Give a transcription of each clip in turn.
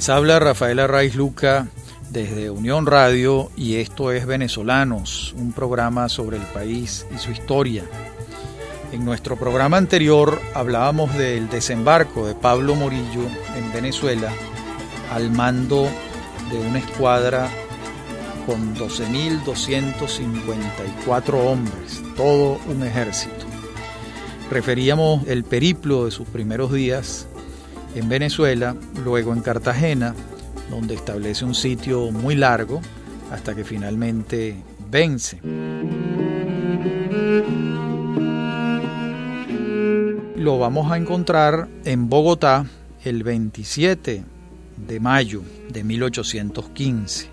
Les habla Rafael Arraiz Luca desde Unión Radio y esto es Venezolanos, un programa sobre el país y su historia. En nuestro programa anterior hablábamos del desembarco de Pablo Morillo en Venezuela al mando de una escuadra con 12.254 hombres, todo un ejército. Referíamos el periplo de sus primeros días en Venezuela, luego en Cartagena, donde establece un sitio muy largo hasta que finalmente vence. Lo vamos a encontrar en Bogotá el 27 de mayo de 1815.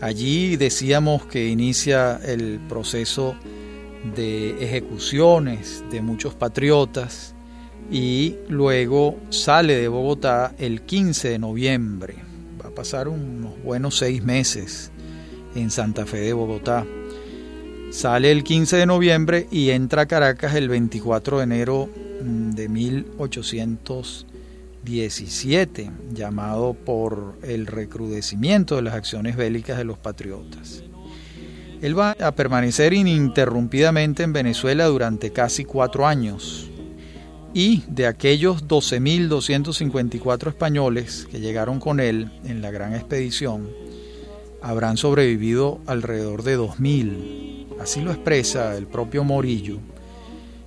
Allí decíamos que inicia el proceso de ejecuciones de muchos patriotas y luego sale de Bogotá el 15 de noviembre. Va a pasar unos buenos seis meses en Santa Fe de Bogotá. Sale el 15 de noviembre y entra a Caracas el 24 de enero mm, de 1817, llamado por el recrudecimiento de las acciones bélicas de los patriotas. Él va a permanecer ininterrumpidamente en Venezuela durante casi cuatro años y de aquellos 12.254 españoles que llegaron con él en la gran expedición, habrán sobrevivido alrededor de 2.000. Así lo expresa el propio Morillo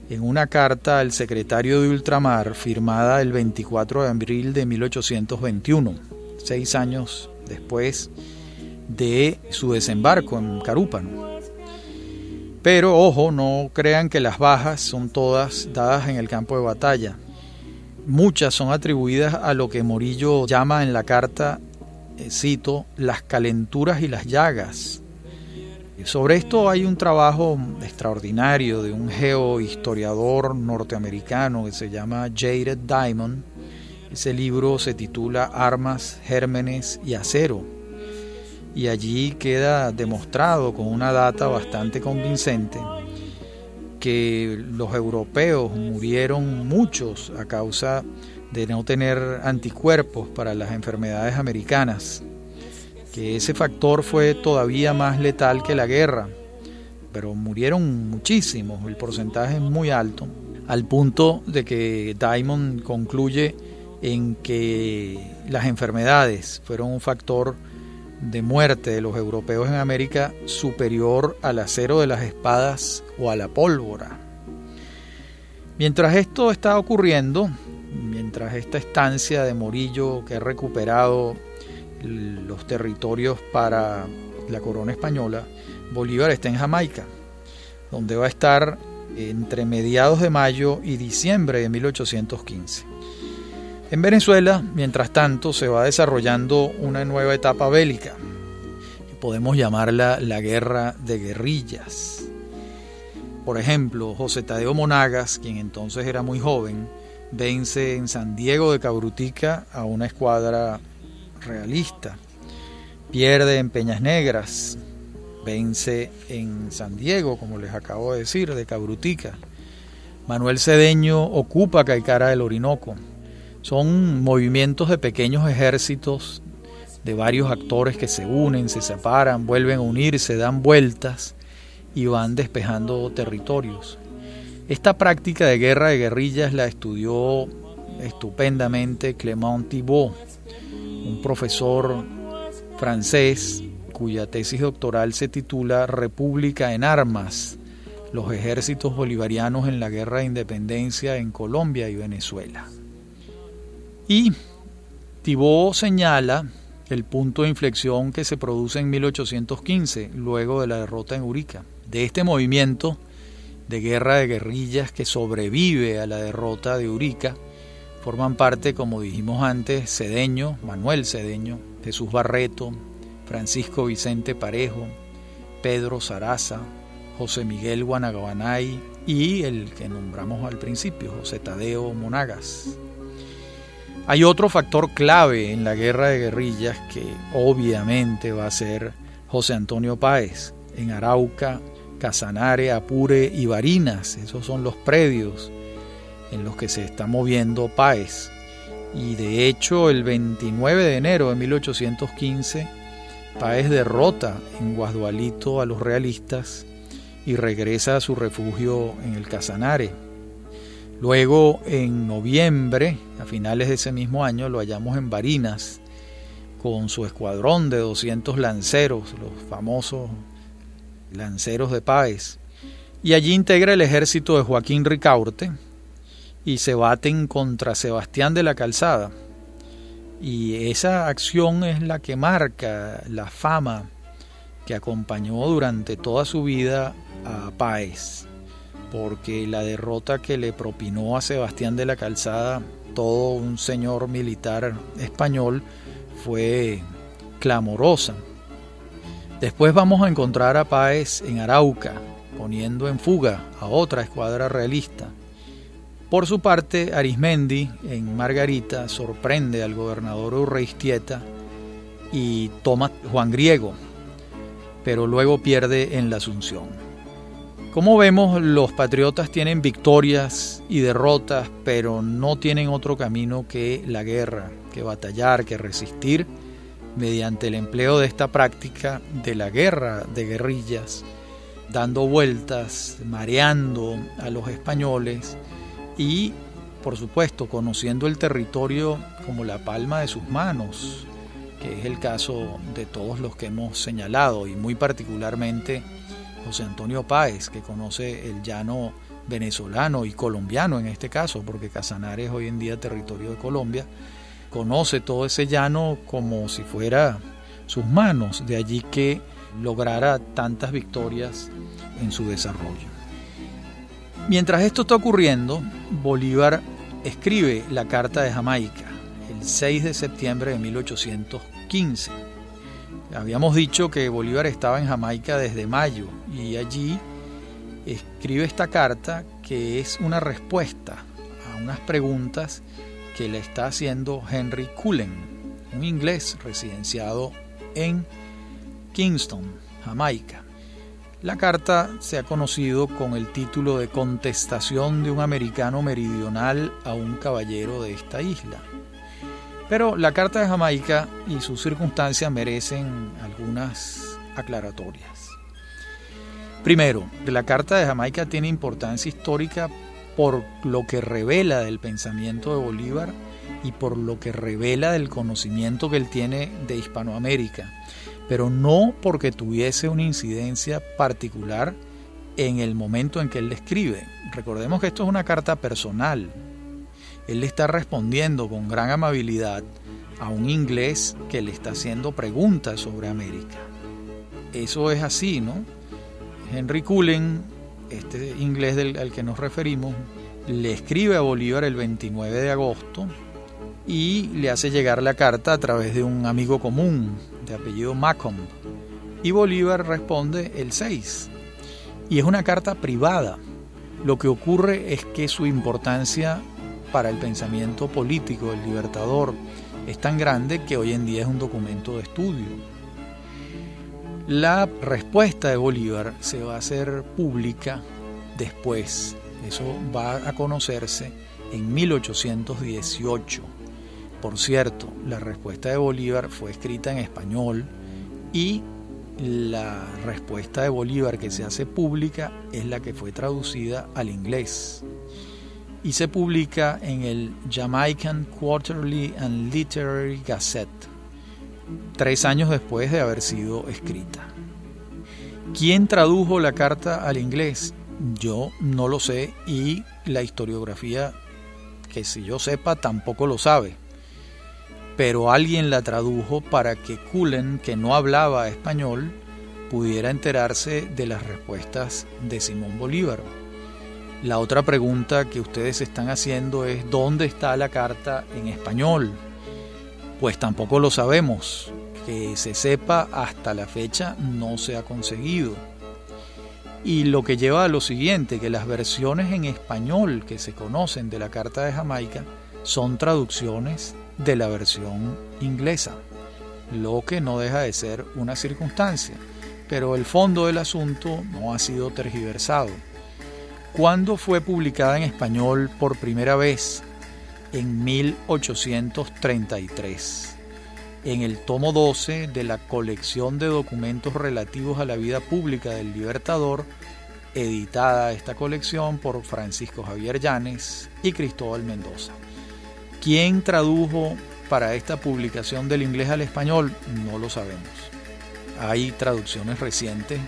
en una carta al secretario de Ultramar firmada el 24 de abril de 1821, seis años después de su desembarco en Carúpano. Pero ojo, no crean que las bajas son todas dadas en el campo de batalla. Muchas son atribuidas a lo que Morillo llama en la carta, eh, cito, las calenturas y las llagas. Sobre esto hay un trabajo extraordinario de un geohistoriador norteamericano que se llama Jaded Diamond. Ese libro se titula Armas, Gérmenes y Acero y allí queda demostrado con una data bastante convincente que los europeos murieron muchos a causa de no tener anticuerpos para las enfermedades americanas, que ese factor fue todavía más letal que la guerra, pero murieron muchísimos, el porcentaje es muy alto, al punto de que Diamond concluye en que las enfermedades fueron un factor de muerte de los europeos en América superior al acero de las espadas o a la pólvora. Mientras esto está ocurriendo, mientras esta estancia de Morillo que ha recuperado los territorios para la corona española, Bolívar está en Jamaica, donde va a estar entre mediados de mayo y diciembre de 1815. En Venezuela, mientras tanto, se va desarrollando una nueva etapa bélica. Podemos llamarla la guerra de guerrillas. Por ejemplo, José Tadeo Monagas, quien entonces era muy joven, vence en San Diego de Cabrutica a una escuadra realista. Pierde en Peñas Negras, vence en San Diego, como les acabo de decir, de Cabrutica. Manuel Cedeño ocupa Caicara del Orinoco. Son movimientos de pequeños ejércitos de varios actores que se unen, se separan, vuelven a unirse, dan vueltas y van despejando territorios. Esta práctica de guerra de guerrillas la estudió estupendamente Clément Thibault, un profesor francés cuya tesis doctoral se titula República en Armas, los ejércitos bolivarianos en la guerra de independencia en Colombia y Venezuela. Y Thibault señala el punto de inflexión que se produce en 1815, luego de la derrota en Urica. De este movimiento de guerra de guerrillas que sobrevive a la derrota de Urica, forman parte, como dijimos antes, Cedeño, Manuel Cedeño, Jesús Barreto, Francisco Vicente Parejo, Pedro Saraza, José Miguel Guanagabanay y el que nombramos al principio, José Tadeo Monagas. Hay otro factor clave en la guerra de guerrillas que obviamente va a ser José Antonio Páez en Arauca, Casanare, Apure y Barinas. Esos son los predios en los que se está moviendo Páez. Y de hecho, el 29 de enero de 1815, Páez derrota en Guasdualito a los realistas y regresa a su refugio en el Casanare. Luego, en noviembre, a finales de ese mismo año, lo hallamos en Barinas con su escuadrón de 200 lanceros, los famosos lanceros de Páez. Y allí integra el ejército de Joaquín Ricaurte y se baten contra Sebastián de la Calzada. Y esa acción es la que marca la fama que acompañó durante toda su vida a Páez, porque la derrota que le propinó a Sebastián de la Calzada, todo un señor militar español, fue clamorosa. Después vamos a encontrar a Páez en Arauca, poniendo en fuga a otra escuadra realista. Por su parte, Arismendi en Margarita sorprende al gobernador Urreistieta y toma Juan Griego, pero luego pierde en la Asunción. Como vemos, los patriotas tienen victorias y derrotas, pero no tienen otro camino que la guerra, que batallar, que resistir mediante el empleo de esta práctica de la guerra de guerrillas, dando vueltas, mareando a los españoles y, por supuesto, conociendo el territorio como la palma de sus manos, que es el caso de todos los que hemos señalado y muy particularmente José Antonio Páez, que conoce el llano venezolano y colombiano en este caso, porque Casanare es hoy en día territorio de Colombia, conoce todo ese llano como si fuera sus manos, de allí que lograra tantas victorias en su desarrollo. Mientras esto está ocurriendo, Bolívar escribe la Carta de Jamaica el 6 de septiembre de 1815 Habíamos dicho que Bolívar estaba en Jamaica desde mayo y allí escribe esta carta que es una respuesta a unas preguntas que le está haciendo Henry Cullen, un inglés residenciado en Kingston, Jamaica. La carta se ha conocido con el título de Contestación de un americano meridional a un caballero de esta isla. Pero la Carta de Jamaica y sus circunstancias merecen algunas aclaratorias. Primero, la Carta de Jamaica tiene importancia histórica por lo que revela del pensamiento de Bolívar y por lo que revela del conocimiento que él tiene de Hispanoamérica, pero no porque tuviese una incidencia particular en el momento en que él le escribe. Recordemos que esto es una carta personal, él le está respondiendo con gran amabilidad a un inglés que le está haciendo preguntas sobre América. Eso es así, ¿no? Henry Cullen, este inglés al que nos referimos, le escribe a Bolívar el 29 de agosto y le hace llegar la carta a través de un amigo común de apellido Macomb. Y Bolívar responde el 6. Y es una carta privada. Lo que ocurre es que su importancia para el pensamiento político del libertador es tan grande que hoy en día es un documento de estudio. La respuesta de Bolívar se va a hacer pública después, eso va a conocerse en 1818. Por cierto, la respuesta de Bolívar fue escrita en español y la respuesta de Bolívar que se hace pública es la que fue traducida al inglés y se publica en el Jamaican Quarterly and Literary Gazette, tres años después de haber sido escrita. ¿Quién tradujo la carta al inglés? Yo no lo sé y la historiografía, que si yo sepa, tampoco lo sabe. Pero alguien la tradujo para que Cullen, que no hablaba español, pudiera enterarse de las respuestas de Simón Bolívar. La otra pregunta que ustedes están haciendo es ¿dónde está la carta en español? Pues tampoco lo sabemos. Que se sepa hasta la fecha no se ha conseguido. Y lo que lleva a lo siguiente, que las versiones en español que se conocen de la Carta de Jamaica son traducciones de la versión inglesa, lo que no deja de ser una circunstancia, pero el fondo del asunto no ha sido tergiversado. ¿Cuándo fue publicada en español por primera vez? en 1833 en el tomo 12 de la colección de documentos relativos a la vida pública del Libertador, editada esta colección por Francisco Javier Llanes y Cristóbal Mendoza. ¿Quién tradujo para esta publicación del inglés al español? No lo sabemos. Hay traducciones recientes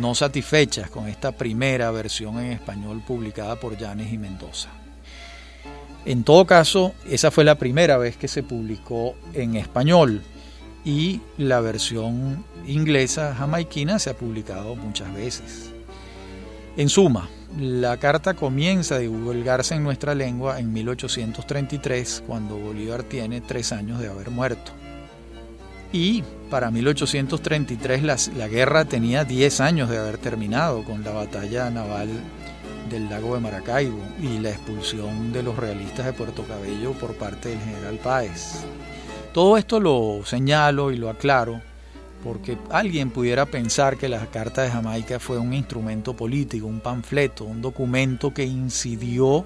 no satisfechas con esta primera versión en español publicada por Llanes y Mendoza. En todo caso, esa fue la primera vez que se publicó en español y la versión inglesa jamaiquina se ha publicado muchas veces. En suma, la carta comienza a divulgarse en nuestra lengua en 1833, cuando Bolívar tiene tres años de haber muerto. Y para 1833 la, la guerra tenía 10 años de haber terminado con la batalla naval del lago de Maracaibo y la expulsión de los realistas de Puerto Cabello por parte del general Páez. Todo esto lo señalo y lo aclaro porque alguien pudiera pensar que la Carta de Jamaica fue un instrumento político, un panfleto, un documento que incidió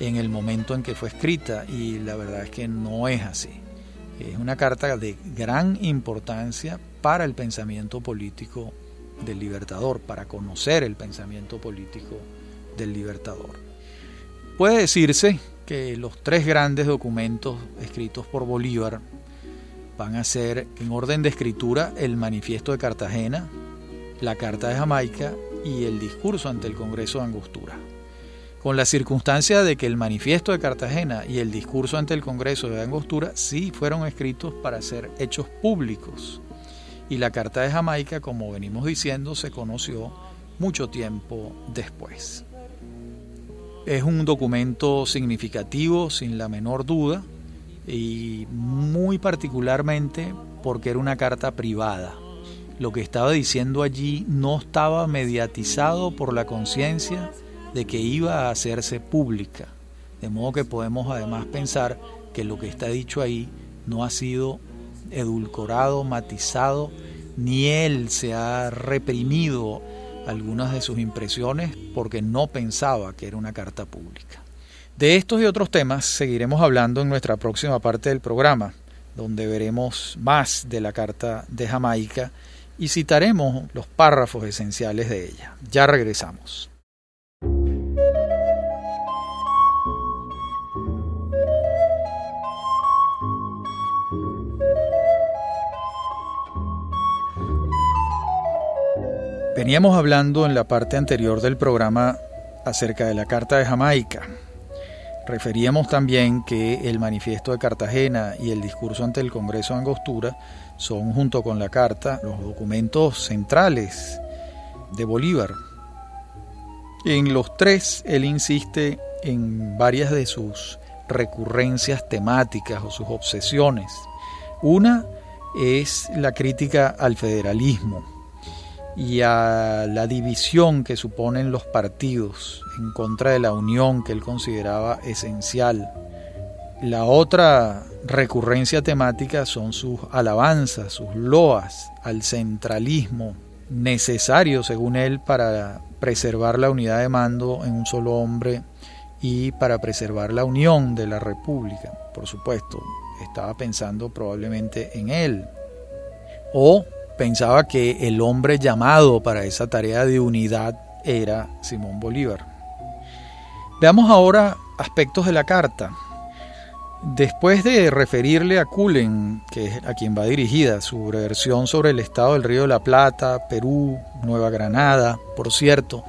en el momento en que fue escrita y la verdad es que no es así. Es una carta de gran importancia para el pensamiento político del libertador, para conocer el pensamiento político del libertador. Puede decirse que los tres grandes documentos escritos por Bolívar van a ser en orden de escritura el Manifiesto de Cartagena, la Carta de Jamaica y el discurso ante el Congreso de Angostura. Con la circunstancia de que el Manifiesto de Cartagena y el discurso ante el Congreso de Angostura sí fueron escritos para ser hechos públicos y la Carta de Jamaica, como venimos diciendo, se conoció mucho tiempo después. Es un documento significativo, sin la menor duda, y muy particularmente porque era una carta privada. Lo que estaba diciendo allí no estaba mediatizado por la conciencia de que iba a hacerse pública. De modo que podemos además pensar que lo que está dicho ahí no ha sido edulcorado, matizado, ni él se ha reprimido algunas de sus impresiones porque no pensaba que era una carta pública. De estos y otros temas seguiremos hablando en nuestra próxima parte del programa, donde veremos más de la Carta de Jamaica y citaremos los párrafos esenciales de ella. Ya regresamos. Veníamos hablando en la parte anterior del programa acerca de la Carta de Jamaica. Referíamos también que el Manifiesto de Cartagena y el discurso ante el Congreso de Angostura son, junto con la Carta, los documentos centrales de Bolívar. En los tres, él insiste en varias de sus recurrencias temáticas o sus obsesiones. Una es la crítica al federalismo, y a la división que suponen los partidos en contra de la unión que él consideraba esencial. La otra recurrencia temática son sus alabanzas, sus loas al centralismo necesario, según él, para preservar la unidad de mando en un solo hombre y para preservar la unión de la República. Por supuesto, estaba pensando probablemente en él. O pensaba que el hombre llamado para esa tarea de unidad era Simón Bolívar. Veamos ahora aspectos de la carta. Después de referirle a Cullen, que es a quien va dirigida, su versión sobre el estado del río de la Plata, Perú, Nueva Granada, por cierto,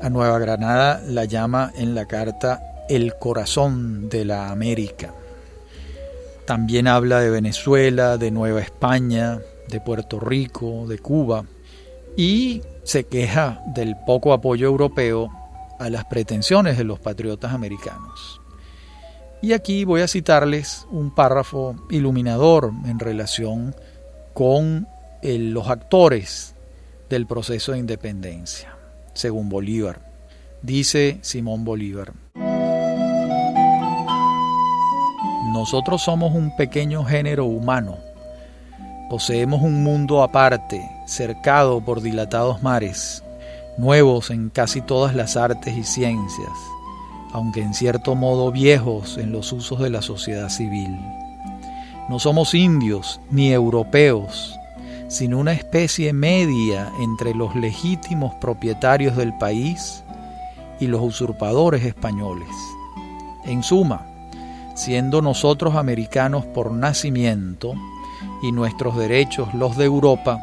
a Nueva Granada la llama en la carta el corazón de la América. También habla de Venezuela, de Nueva España, de Puerto Rico, de Cuba, y se queja del poco apoyo europeo a las pretensiones de los patriotas americanos. Y aquí voy a citarles un párrafo iluminador en relación con los actores del proceso de independencia, según Bolívar. Dice Simón Bolívar, nosotros somos un pequeño género humano Poseemos un mundo aparte, cercado por dilatados mares, nuevos en casi todas las artes y ciencias, aunque en cierto modo viejos en los usos de la sociedad civil. No somos indios ni europeos, sino una especie media entre los legítimos propietarios del país y los usurpadores españoles. En suma, siendo nosotros americanos por nacimiento y nuestros derechos los de Europa,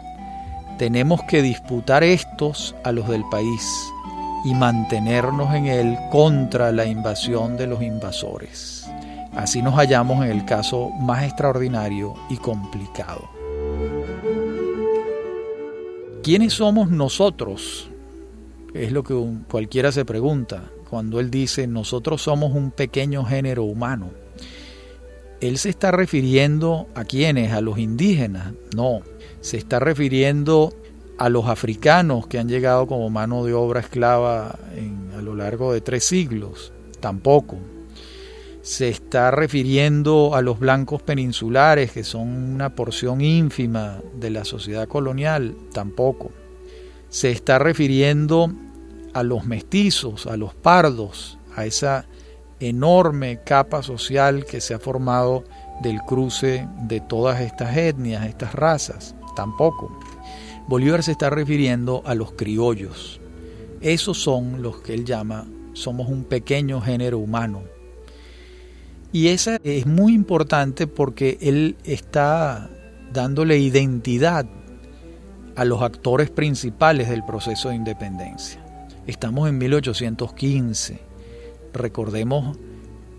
tenemos que disputar estos a los del país y mantenernos en él contra la invasión de los invasores. Así nos hallamos en el caso más extraordinario y complicado. ¿Quiénes somos nosotros? Es lo que cualquiera se pregunta cuando él dice nosotros somos un pequeño género humano. Él se está refiriendo a quiénes, a los indígenas. No, se está refiriendo a los africanos que han llegado como mano de obra esclava a lo largo de tres siglos. Tampoco. Se está refiriendo a los blancos peninsulares, que son una porción ínfima de la sociedad colonial. Tampoco. Se está refiriendo a los mestizos, a los pardos, a esa enorme capa social que se ha formado del cruce de todas estas etnias, estas razas. Tampoco. Bolívar se está refiriendo a los criollos. Esos son los que él llama, somos un pequeño género humano. Y esa es muy importante porque él está dándole identidad a los actores principales del proceso de independencia. Estamos en 1815 Recordemos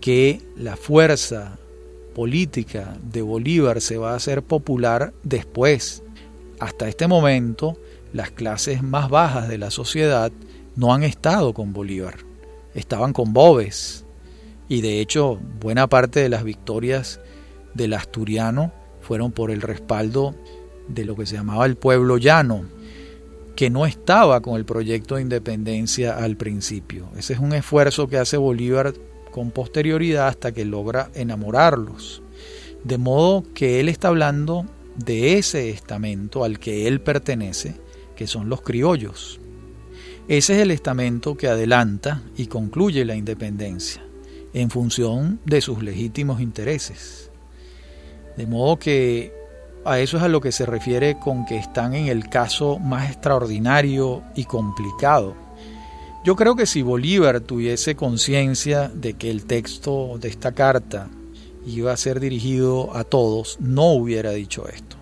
que la fuerza política de Bolívar se va a hacer popular después. Hasta este momento, las clases más bajas de la sociedad no han estado con Bolívar, estaban con Bobes. Y de hecho, buena parte de las victorias del asturiano fueron por el respaldo de lo que se llamaba el pueblo llano, que no estaba con el proyecto de independencia al principio. Ese es un esfuerzo que hace Bolívar con posterioridad hasta que logra enamorarlos. De modo que él está hablando de ese estamento al que él pertenece, que son los criollos. Ese es el estamento que adelanta y concluye la independencia, en función de sus legítimos intereses. De modo que a eso es a lo que se refiere con que están en el caso más extraordinario y complicado. Yo creo que si Bolívar tuviese conciencia de que el texto de esta carta iba a ser dirigido a todos, no hubiera dicho esto.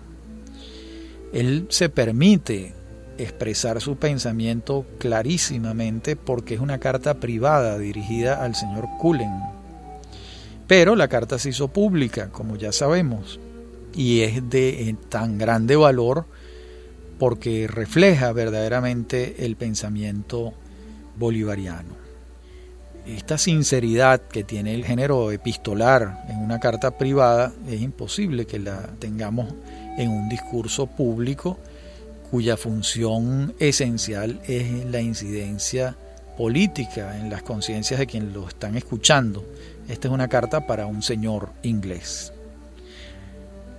Él se permite expresar su pensamiento clarísimamente porque es una carta privada dirigida al señor Cullen. Pero la carta se hizo pública, como ya sabemos, y es de eh, tan grande valor porque refleja verdaderamente el pensamiento bolivariano. Esta sinceridad que tiene el género epistolar en una carta privada es imposible que la tengamos en un discurso público cuya función esencial es la incidencia política en las conciencias de quienes lo están escuchando. Esta es una carta para un señor inglés.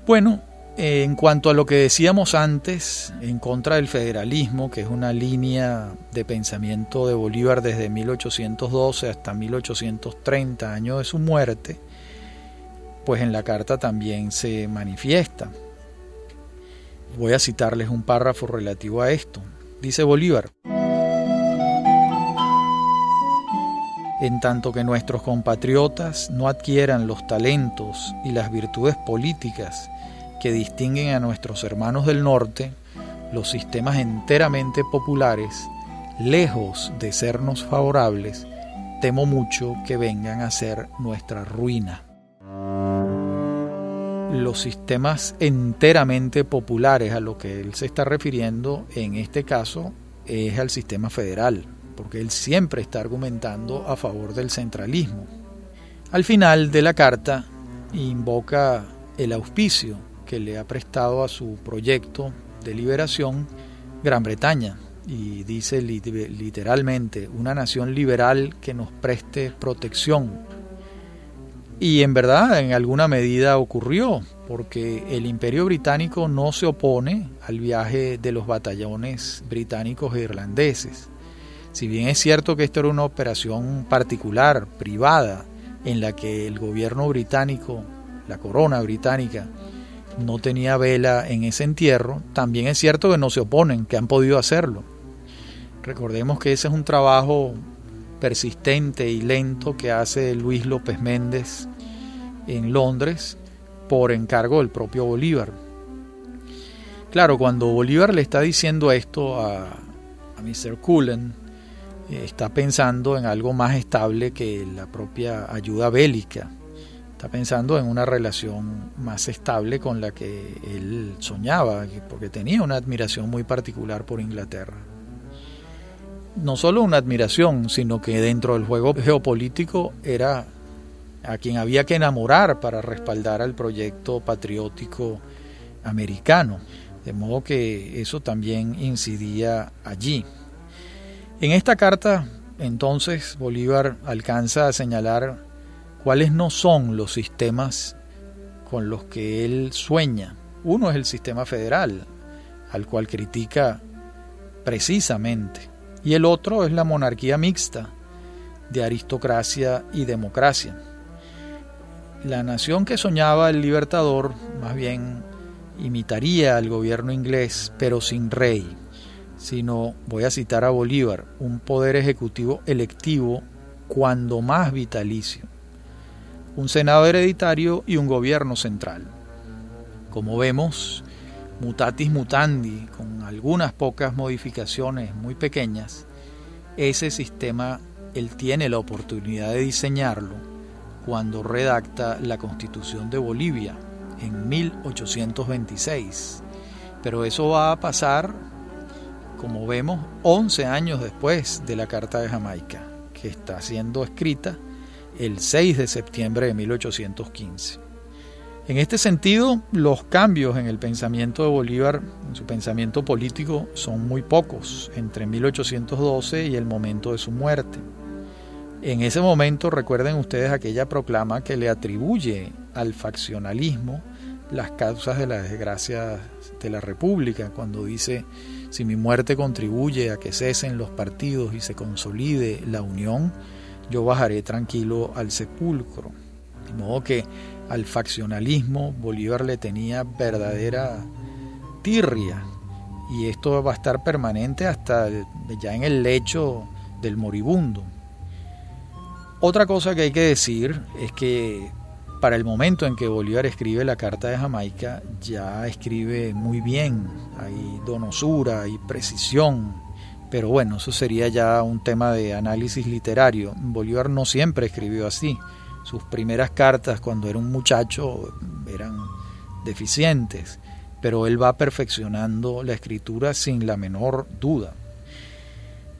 Bueno, en cuanto a lo que decíamos antes, en contra del federalismo, que es una línea de pensamiento de Bolívar desde 1812 hasta 1830, año de su muerte, pues en la carta también se manifiesta. Voy a citarles un párrafo relativo a esto. Dice Bolívar, en tanto que nuestros compatriotas no adquieran los talentos y las virtudes políticas que distinguen a nuestros hermanos del norte, los sistemas enteramente populares, lejos de sernos favorables, temo mucho que vengan a ser nuestra ruina. Los sistemas enteramente populares a lo que él se está refiriendo en este caso es al sistema federal, porque él siempre está argumentando a favor del centralismo. Al final de la carta invoca el auspicio que le ha prestado a su proyecto de liberación Gran Bretaña. Y dice literalmente, una nación liberal que nos preste protección. Y en verdad, en alguna medida ocurrió, porque el imperio británico no se opone al viaje de los batallones británicos e irlandeses. Si bien es cierto que esto era una operación particular, privada, en la que el gobierno británico, la corona británica, no tenía vela en ese entierro, también es cierto que no se oponen, que han podido hacerlo. Recordemos que ese es un trabajo persistente y lento que hace Luis López Méndez en Londres por encargo del propio Bolívar. Claro, cuando Bolívar le está diciendo esto a, Mr. Cullen, eh, está pensando en algo más estable que la propia ayuda bélica. Está pensando en una relación más estable con la que él soñaba, porque tenía una admiración muy particular por Inglaterra. No solo una admiración, sino que dentro del juego geopolítico era a quien había que enamorar para respaldar al proyecto patriótico americano. De modo que eso también incidía allí. En esta carta, entonces, Bolívar alcanza a señalar cuáles no son los sistemas con los que él sueña. Uno es el sistema federal, al cual critica precisamente, y el otro es la monarquía mixta, de aristocracia y democracia. La nación que soñaba el libertador más bien imitaría al gobierno inglés, pero sin rey, sino, voy a citar a Bolívar, un poder ejecutivo electivo cuando más vitalicio, un Senado hereditario y un gobierno central. Como vemos, mutatis mutandi, con algunas pocas modificaciones muy pequeñas, ese sistema él tiene la oportunidad de diseñarlo cuando redacta la Constitución de Bolivia en 1826. Pero eso va a pasar como vemos, 11 años después de la Carta de Jamaica, que está siendo escrita el 6 de septiembre de 1815. En este sentido, los cambios en el pensamiento de Bolívar, en su pensamiento político, son muy pocos entre 1812 y el momento de su muerte. En ese momento, recuerden ustedes aquella proclama que le atribuye al faccionalismo las causas de la desgracia de la República, cuando dice si mi muerte contribuye a que cesen los partidos y se consolide la unión, yo bajaré tranquilo al sepulcro. De modo que al faccionalismo Bolívar le tenía verdadera tirria y esto va a estar permanente hasta ya en el lecho del moribundo. Otra cosa que hay que decir es que para el momento en que Bolívar escribe la Carta de Jamaica, ya escribe muy bien, hay donosura, y precisión, pero bueno, eso sería ya un tema de análisis literario. Bolívar no siempre escribió así, sus primeras cartas cuando era un muchacho eran deficientes, pero él va perfeccionando la escritura sin la menor duda.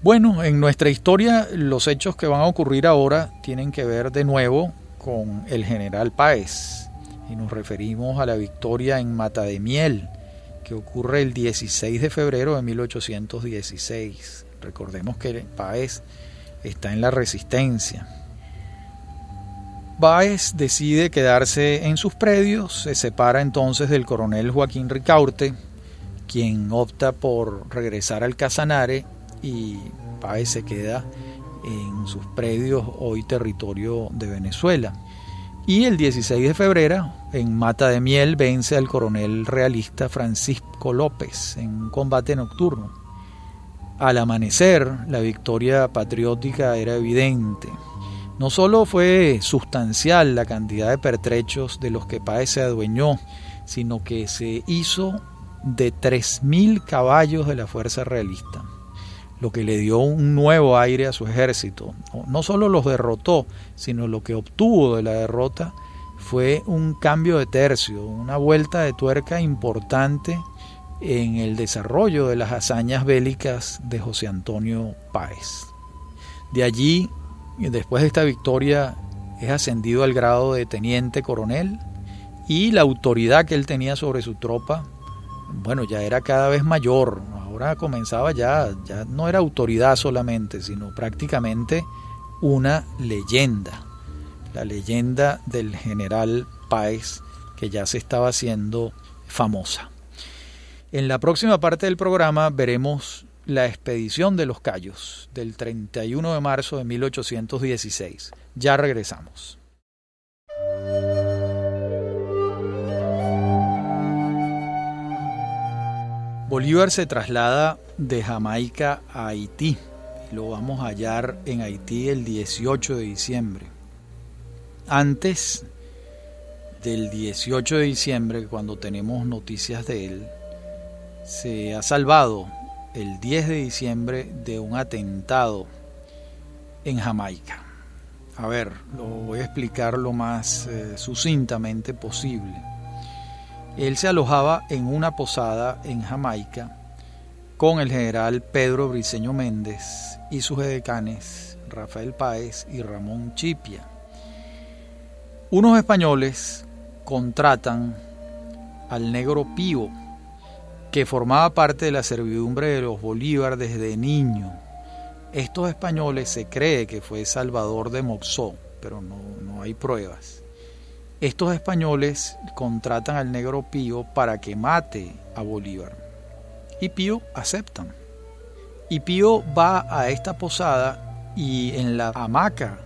Bueno, en nuestra historia los hechos que van a ocurrir ahora tienen que ver de nuevo con el general Páez y nos referimos a la victoria en Mata de Miel que ocurre el 16 de febrero de 1816. Recordemos que Páez está en la resistencia. Páez decide quedarse en sus predios, se separa entonces del coronel Joaquín Ricaurte, quien opta por regresar al Casanare y Páez se queda en sus predios, hoy territorio de Venezuela. Y el 16 de febrero, en Mata de Miel, vence al coronel realista Francisco López en un combate nocturno. Al amanecer, la victoria patriótica era evidente. No solo fue sustancial la cantidad de pertrechos de los que Páez se adueñó, sino que se hizo de 3.000 caballos de la fuerza realista lo que le dio un nuevo aire a su ejército. No solo los derrotó, sino lo que obtuvo de la derrota fue un cambio de tercio, una vuelta de tuerca importante en el desarrollo de las hazañas bélicas de José Antonio Páez. De allí, después de esta victoria, es ascendido al grado de teniente coronel y la autoridad que él tenía sobre su tropa, bueno, ya era cada vez mayor, ahora comenzaba ya, ya no era autoridad solamente, sino prácticamente una leyenda, la leyenda del general Páez que ya se estaba haciendo famosa. En la próxima parte del programa veremos la expedición de los Cayos del 31 de marzo de 1816. Ya regresamos. Bolívar se traslada de Jamaica a Haití. Lo vamos a hallar en Haití el 18 de diciembre. Antes del 18 de diciembre, cuando tenemos noticias de él, se ha salvado el 10 de diciembre de un atentado en Jamaica. A ver, lo voy a explicar lo más eh, sucintamente posible. Él se alojaba en una posada en Jamaica con el general Pedro Briceño Méndez y sus edecanes Rafael Páez y Ramón Chipia. Unos españoles contratan al negro Pío, que formaba parte de la servidumbre de los Bolívar desde niño. Estos españoles se cree que fue Salvador de Moxó, pero no, no hay pruebas. Estos españoles contratan al negro Pío para que mate a Bolívar. Y Pío aceptan. Y Pío va a esta posada y en la hamaca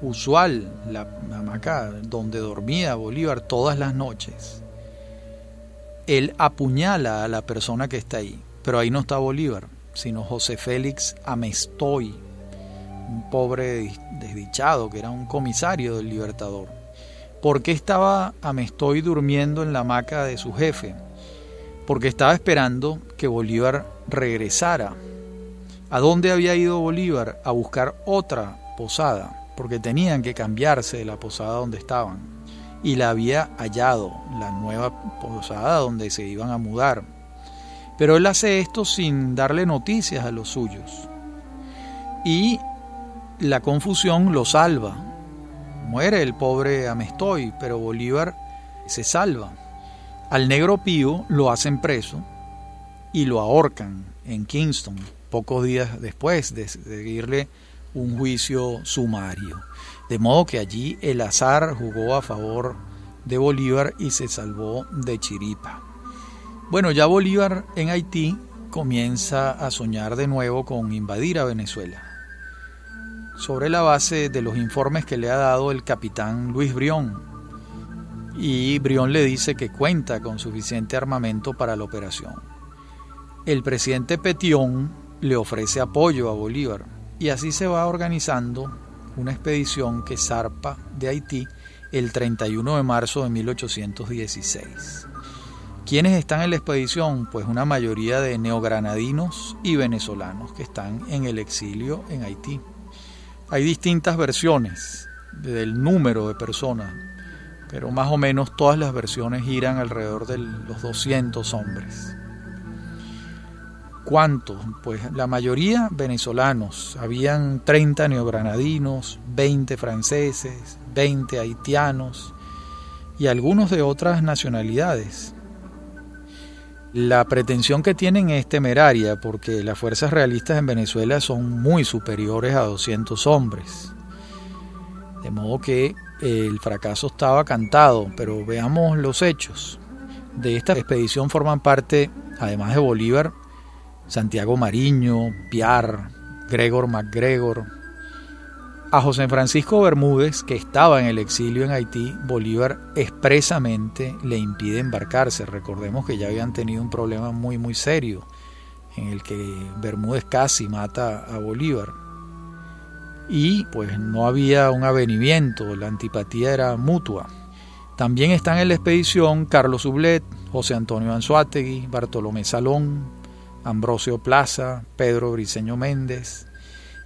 usual, la hamaca donde dormía Bolívar todas las noches, él apuñala a la persona que está ahí. Pero ahí no está Bolívar, sino José Félix Amestoy, un pobre desdichado que era un comisario del Libertador. ¿Por qué estaba Amestoy durmiendo en la hamaca de su jefe? Porque estaba esperando que Bolívar regresara. ¿A dónde había ido Bolívar? A buscar otra posada porque tenían que cambiarse de la posada donde estaban. Y la había hallado, la nueva posada donde se iban a mudar. Pero él hace esto sin darle noticias a los suyos. Y la confusión lo salva. Muere el pobre Amestoy, pero Bolívar se salva. Al negro Pío lo hacen preso y lo ahorcan en Kingston, pocos días después de seguirle un juicio sumario. De modo que allí el azar jugó a favor de Bolívar y se salvó de Chiripa. Bueno, ya Bolívar en Haití comienza a soñar de nuevo con invadir a Venezuela. Sobre la base de los informes que le ha dado el capitán Luis Brión. Y Brión le dice que cuenta con suficiente armamento para la operación. El presidente Petión le ofrece apoyo a Bolívar y así se va organizando una expedición que zarpa de Haití el 31 de marzo de 1816. ¿Quiénes están en la expedición? Pues una mayoría de neogranadinos y venezolanos que están en el exilio en Haití. Hay distintas versiones del número de personas, pero más o menos todas las versiones giran alrededor de los 200 hombres. ¿Cuántos? Pues la mayoría venezolanos. Habían 30 neogranadinos, 20 franceses, 20 haitianos y algunos de otras nacionalidades. La pretensión que tienen es temeraria porque las fuerzas realistas en Venezuela son muy superiores a 200 hombres. De modo que el fracaso estaba cantado, pero veamos los hechos. De esta expedición forman parte, además de Bolívar, Santiago Mariño, Piar, Gregor MacGregor. A José Francisco Bermúdez, que estaba en el exilio en Haití, Bolívar expresamente le impide embarcarse. Recordemos que ya habían tenido un problema muy muy serio en el que Bermúdez casi mata a Bolívar. Y pues no había un avenimiento, la antipatía era mutua. También están en la expedición Carlos Ublet, José Antonio Anzuategui, Bartolomé Salón, Ambrosio Plaza, Pedro Briceño Méndez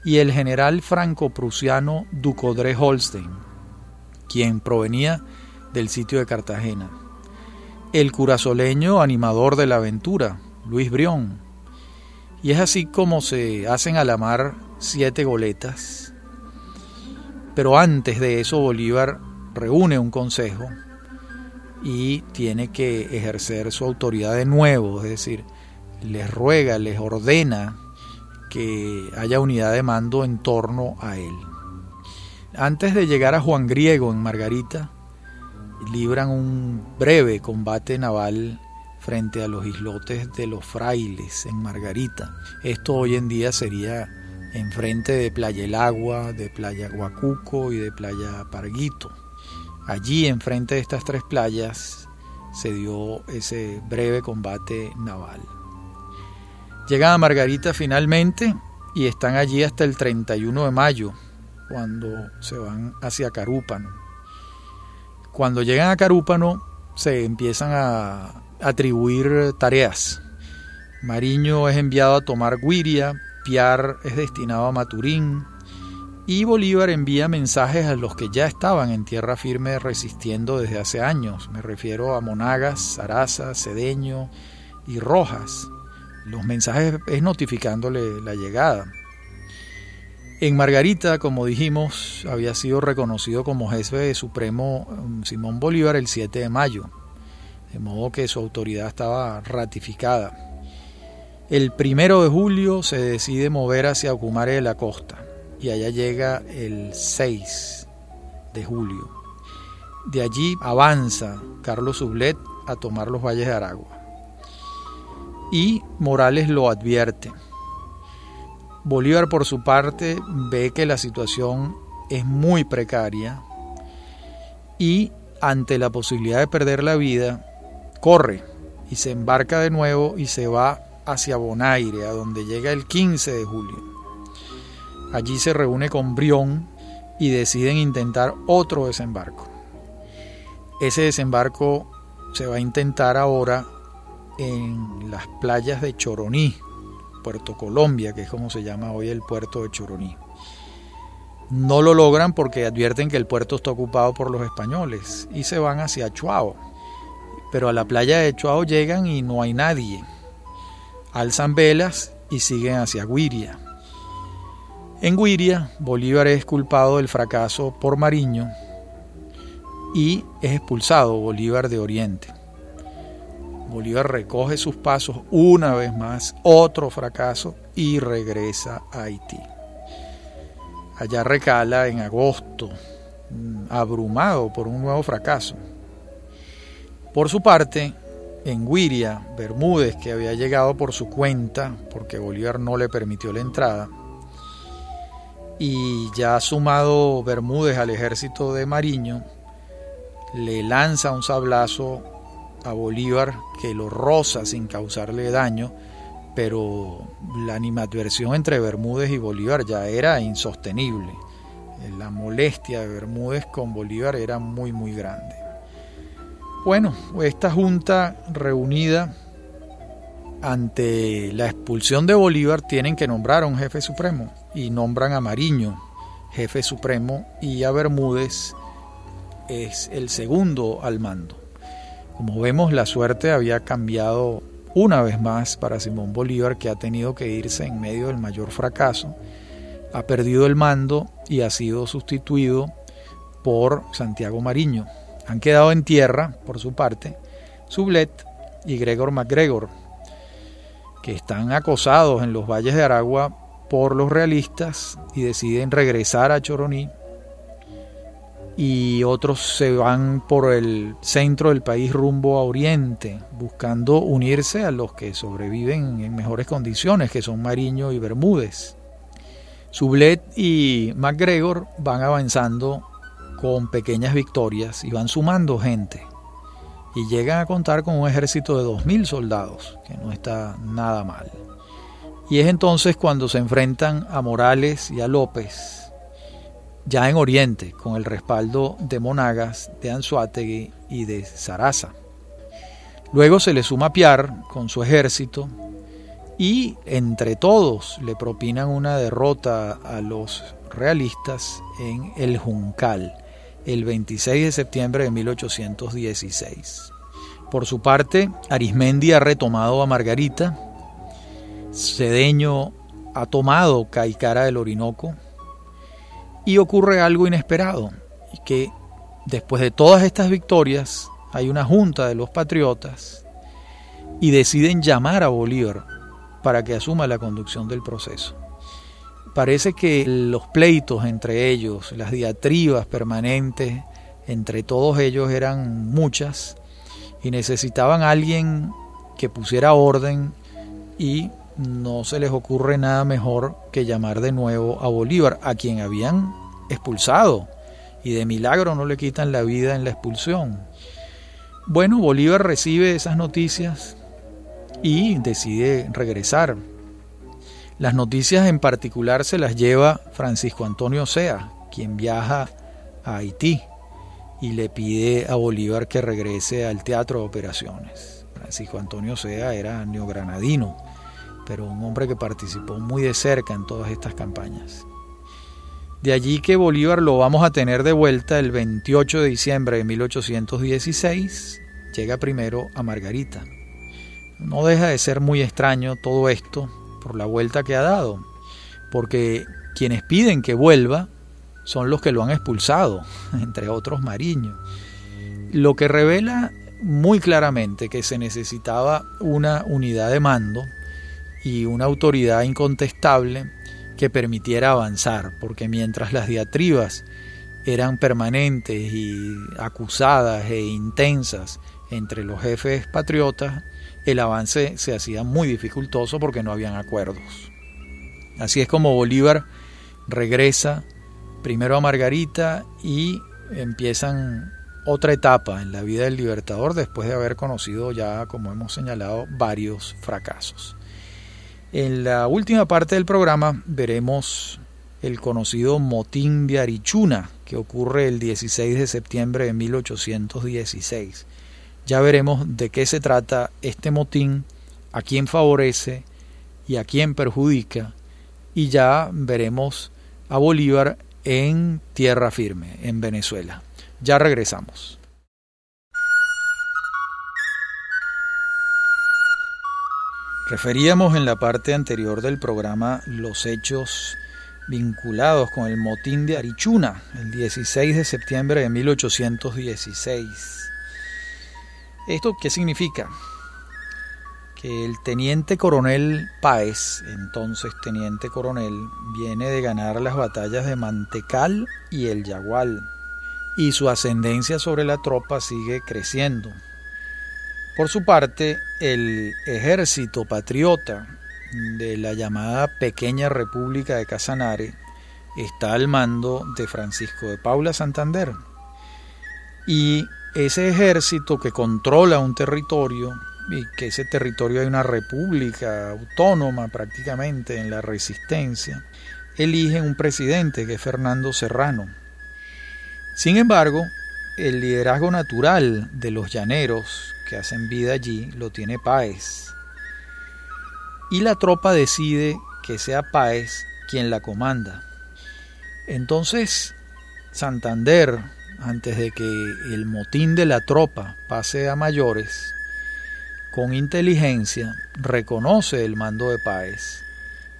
y el general franco-prusiano Ducodré Holstein, quien provenía del sitio de Cartagena, el curazoleño animador de la aventura, Luis Brión, y es así como se hacen a la mar siete goletas. Pero antes de eso Bolívar reúne un consejo y tiene que ejercer su autoridad de nuevo, es decir, les ruega, les ordena que haya unidad de mando en torno a él. Antes de llegar a Juan Griego en Margarita, libran un breve combate naval frente a los islotes de los frailes en Margarita. Esto hoy en día sería enfrente de Playa El Agua, de Playa Guacuco y de Playa Parguito. Allí, enfrente de estas tres playas, se dio ese breve combate naval. Llegan a Margarita finalmente y están allí hasta el 31 de mayo, cuando se van hacia Carúpano. Cuando llegan a Carúpano se empiezan a atribuir tareas. Mariño es enviado a tomar Guiria, Piar es destinado a Maturín y Bolívar envía mensajes a los que ya estaban en tierra firme resistiendo desde hace años. Me refiero a Monagas, Saraza, Cedeño y Rojas. Los mensajes es notificándole la llegada. En Margarita, como dijimos, había sido reconocido como jefe supremo um, Simón Bolívar el 7 de mayo, de modo que su autoridad estaba ratificada. El primero de julio se decide mover hacia Ocumare de la Costa y allá llega el 6 de julio. De allí avanza Carlos Sublet a tomar los valles de Aragua. Y Morales lo advierte. Bolívar por su parte ve que la situación es muy precaria y ante la posibilidad de perder la vida, corre y se embarca de nuevo y se va hacia Bonaire, a donde llega el 15 de julio. Allí se reúne con Brión y deciden intentar otro desembarco. Ese desembarco se va a intentar ahora en las playas de Choroní, Puerto Colombia, que es como se llama hoy el puerto de Choroní. No lo logran porque advierten que el puerto está ocupado por los españoles y se van hacia Chuao. Pero a la playa de Chuao llegan y no hay nadie alzan velas y siguen hacia Guiria. En Guiria, Bolívar es culpado del fracaso por Mariño y es expulsado Bolívar de Oriente. Bolívar recoge sus pasos una vez más, otro fracaso, y regresa a Haití. Allá recala en agosto, mm, abrumado por un nuevo fracaso. Por su parte, en Guiria, Bermúdez, que había llegado por su cuenta, porque Bolívar no le permitió la entrada, y ya sumado Bermúdez al ejército de Mariño, le lanza un sablazo a Bolívar que lo roza sin causarle daño, pero la animadversión entre Bermúdez y Bolívar ya era insostenible. La molestia de Bermúdez con Bolívar era muy muy grande. Bueno, esta junta reunida ante la expulsión de Bolívar tienen que nombrar a un jefe supremo y nombran a Mariño, jefe supremo, y a Bermúdez es el segundo al mando. Como vemos, la suerte había cambiado una vez más para Simón Bolívar, que ha tenido que irse en medio del mayor fracaso, ha perdido el mando y ha sido sustituido por Santiago Mariño, han quedado en tierra, por su parte, Sublet y Gregor MacGregor, que están acosados en los valles de Aragua por los realistas y deciden regresar a Choroní y otros se van por el centro del país rumbo a Oriente, buscando unirse a los que sobreviven en mejores condiciones, que son Mariño y Bermúdez. Sublet y MacGregor van avanzando con pequeñas victorias y van sumando gente. Y llegan a contar con un ejército de 2.000 soldados, que no está nada mal. Y es entonces cuando se enfrentan a Morales y a López, ya en Oriente, con el respaldo de Monagas, de Anzuategui y de Saraza. Luego se le suma Piar con su ejército y entre todos le propinan una derrota a los realistas en el Juncal el 26 de septiembre de 1816. Por su parte, Arismendi ha retomado a Margarita, Cedeño ha tomado Caicara del Orinoco y ocurre algo inesperado, que después de todas estas victorias hay una junta de los patriotas y deciden llamar a Bolívar para que asuma la conducción del proceso. Parece que los pleitos entre ellos, las diatribas permanentes entre todos ellos eran muchas y necesitaban a alguien que pusiera orden y no se les ocurre nada mejor que llamar de nuevo a Bolívar, a quien habían expulsado y de milagro no le quitan la vida en la expulsión. Bueno, Bolívar recibe esas noticias y decide regresar. Las noticias en particular se las lleva Francisco Antonio Sea, quien viaja a Haití y le pide a Bolívar que regrese al teatro de operaciones. Francisco Antonio Sea era neogranadino, pero un hombre que participó muy de cerca en todas estas campañas. De allí que Bolívar lo vamos a tener de vuelta el 28 de diciembre de 1816, llega primero a Margarita. No deja de ser muy extraño todo esto por la vuelta que ha dado, porque quienes piden que vuelva son los que lo han expulsado, entre otros Mariño. Lo que revela muy claramente que se necesitaba una unidad de mando y una autoridad incontestable que permitiera avanzar, porque mientras las diatribas eran permanentes y acusadas e intensas entre los jefes patriotas, el avance se hacía muy dificultoso porque no habían acuerdos. Así es como Bolívar regresa primero a Margarita y empiezan otra etapa en la vida del libertador después de haber conocido ya, como hemos señalado, varios fracasos. En la última parte del programa veremos el conocido motín de Arichuna, que ocurre el 16 de septiembre de 1816. Ya veremos de qué se trata este motín, a quién favorece y a quién perjudica, y ya veremos a Bolívar en tierra firme, en Venezuela. Ya regresamos. Referíamos en la parte anterior del programa los hechos vinculados con el motín de Arichuna, el 16 de septiembre de 1816. ¿Esto qué significa? Que el teniente coronel Páez, entonces teniente coronel, viene de ganar las batallas de Mantecal y el Yagual, y su ascendencia sobre la tropa sigue creciendo. Por su parte, el ejército patriota de la llamada Pequeña República de Casanare está al mando de Francisco de Paula Santander. Y ese ejército que controla un territorio, y que ese territorio hay una república autónoma prácticamente en la resistencia, elige un presidente que es Fernando Serrano. Sin embargo, el liderazgo natural de los llaneros que hacen vida allí lo tiene Páez. Y la tropa decide que sea Páez quien la comanda. Entonces, Santander, antes de que el motín de la tropa pase a mayores, con inteligencia reconoce el mando de Páez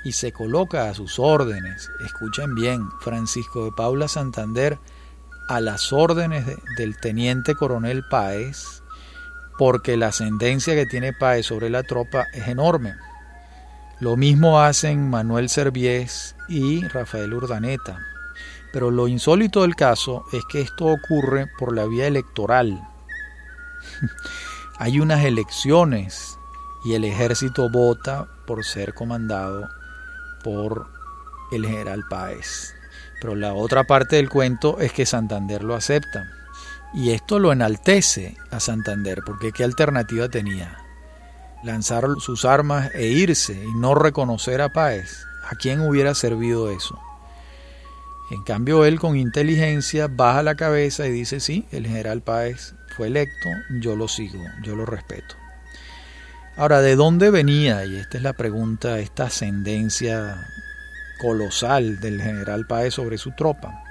y se coloca a sus órdenes. Escuchen bien, Francisco de Paula Santander a las órdenes del teniente coronel Páez porque la ascendencia que tiene Páez sobre la tropa es enorme. Lo mismo hacen Manuel Serviés y Rafael Urdaneta. Pero lo insólito del caso es que esto ocurre por la vía electoral. Hay unas elecciones y el ejército vota por ser comandado por el general Páez. Pero la otra parte del cuento es que Santander lo acepta. Y esto lo enaltece a Santander, porque ¿qué alternativa tenía? Lanzar sus armas e irse y no reconocer a Páez. ¿A quién hubiera servido eso? En cambio, él con inteligencia baja la cabeza y dice, sí, el general Páez fue electo, yo lo sigo, yo lo respeto. Ahora, ¿de dónde venía? Y esta es la pregunta, esta ascendencia colosal del general Páez sobre su tropa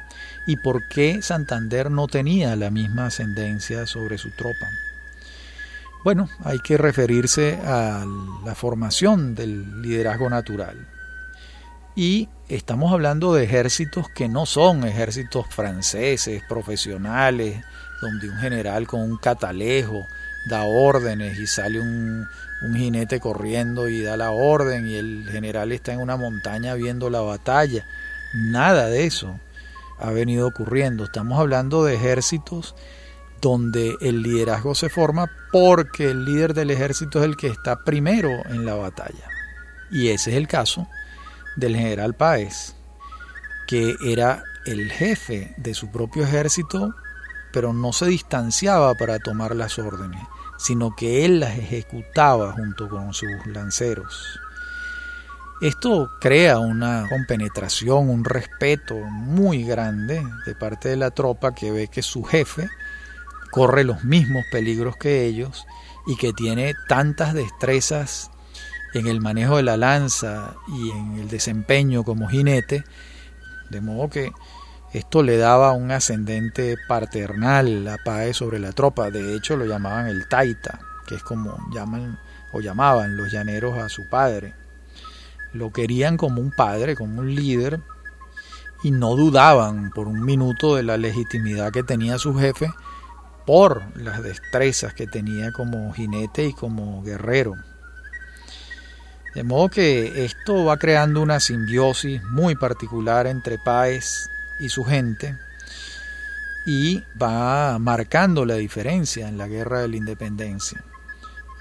y por qué Santander no tenía la misma ascendencia sobre su tropa. Bueno, hay que referirse a la formación del liderazgo natural. Y estamos hablando de ejércitos que no son ejércitos franceses, profesionales, donde un general con un catalejo da órdenes y sale un, un jinete corriendo y da la orden y el general está en una montaña viendo la batalla. Nada de eso ha venido ocurriendo. Estamos hablando de ejércitos donde el liderazgo se forma porque el líder del ejército es el que está primero en la batalla. Y ese es el caso del general Páez, que era el jefe de su propio ejército, pero no se distanciaba para tomar las órdenes, sino que él las ejecutaba junto con sus lanceros. Esto crea una compenetración, un respeto muy grande de parte de la tropa que ve que su jefe corre los mismos peligros que ellos y que tiene tantas destrezas en el manejo de la lanza y en el desempeño como jinete, de modo que esto le daba un ascendente paternal a Pae sobre la tropa, de hecho lo llamaban el taita, que es como llaman o llamaban los llaneros a su padre. Lo querían como un padre, como un líder, y no dudaban por un minuto de la legitimidad que tenía su jefe por las destrezas que tenía como jinete y como guerrero. De modo que esto va creando una simbiosis muy particular entre Páez y su gente y va marcando la diferencia en la guerra de la independencia.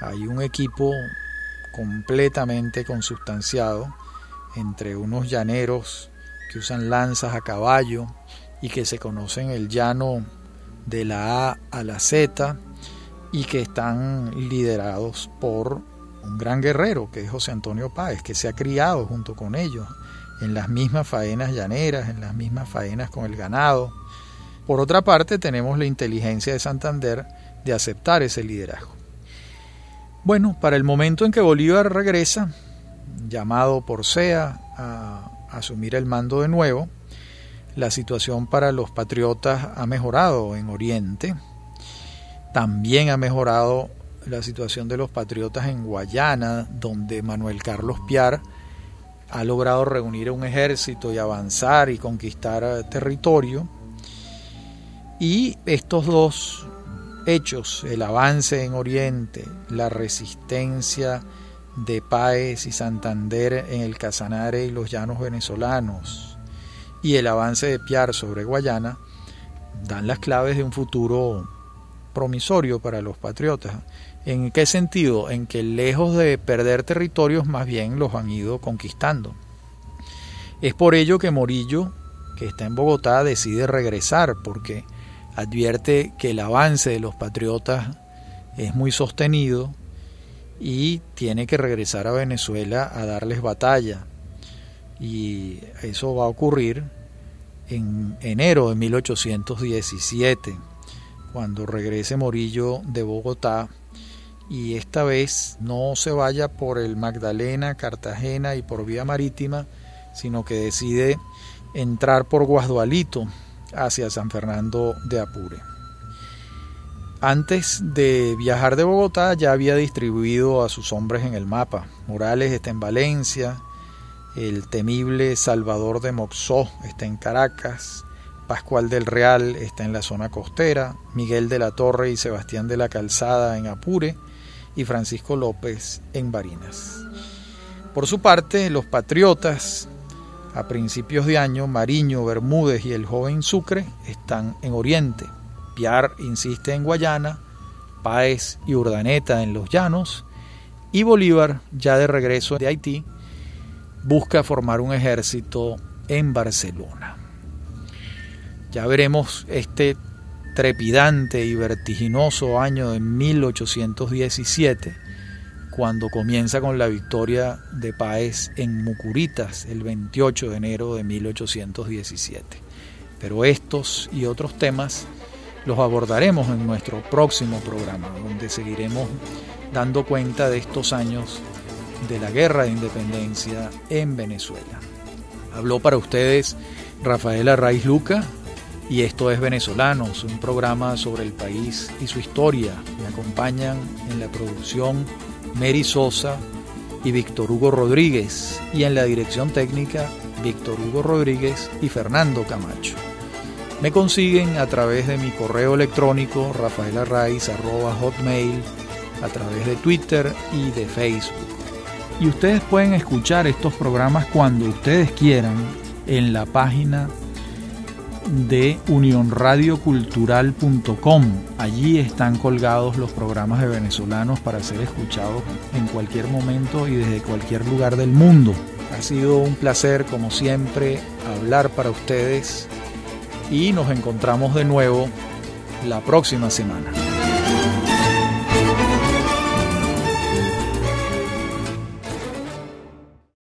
Hay un equipo completamente consubstanciado entre unos llaneros que usan lanzas a caballo y que se conocen el llano de la A a la Z y que están liderados por un gran guerrero que es José Antonio Páez, que se ha criado junto con ellos en las mismas faenas llaneras, en las mismas faenas con el ganado. Por otra parte, tenemos la inteligencia de Santander de aceptar ese liderazgo. Bueno, para el momento en que Bolívar regresa, llamado por SEA a asumir el mando de nuevo, la situación para los patriotas ha mejorado en Oriente. También ha mejorado la situación de los patriotas en Guayana, donde Manuel Carlos Piar ha logrado reunir un ejército y avanzar y conquistar territorio. Y estos dos hechos, el avance en Oriente, la resistencia de Páez y Santander en el Casanare y los llanos venezolanos, y el avance de Piar sobre Guayana dan las claves de un futuro promisorio para los patriotas. ¿En qué sentido? En que lejos de perder territorios, más bien los han ido conquistando. Es por ello que Morillo, que está en Bogotá, decide regresar, porque advierte que el avance de los patriotas es muy sostenido y tiene que regresar a Venezuela a darles batalla. Y eso va a ocurrir en enero de 1817, cuando regrese Morillo de Bogotá y esta vez no se vaya por el Magdalena, Cartagena y por vía marítima, sino que decide entrar por Guasdualito hacia San Fernando de Apure. Antes de viajar de Bogotá ya había distribuido a sus hombres en el mapa. Morales está en Valencia, el temible Salvador de Moxó está en Caracas, Pascual del Real está en la zona costera, Miguel de la Torre y Sebastián de la Calzada en Apure y Francisco López en Barinas. Por su parte, los patriotas, a principios de año, Mariño, Bermúdez y el joven Sucre están en Oriente. Piar insiste en Guayana, Páez y Urdaneta en los llanos, y Bolívar, ya de regreso de Haití, busca formar un ejército en Barcelona. Ya veremos este trepidante y vertiginoso año de 1817, cuando comienza con la victoria de Páez en Mucuritas el 28 de enero de 1817. Pero estos y otros temas los abordaremos en nuestro próximo programa, donde seguiremos dando cuenta de estos años de la guerra de independencia en Venezuela. Habló para ustedes Rafaela Raiz Luca y esto es Venezolanos, un programa sobre el país y su historia. Me acompañan en la producción Mary Sosa y Víctor Hugo Rodríguez y en la dirección técnica Víctor Hugo Rodríguez y Fernando Camacho. Me consiguen a través de mi correo electrónico hotmail a través de Twitter y de Facebook y ustedes pueden escuchar estos programas cuando ustedes quieran en la página de unionradiocultural.com. Allí están colgados los programas de venezolanos para ser escuchados en cualquier momento y desde cualquier lugar del mundo. Ha sido un placer, como siempre, hablar para ustedes y nos encontramos de nuevo la próxima semana.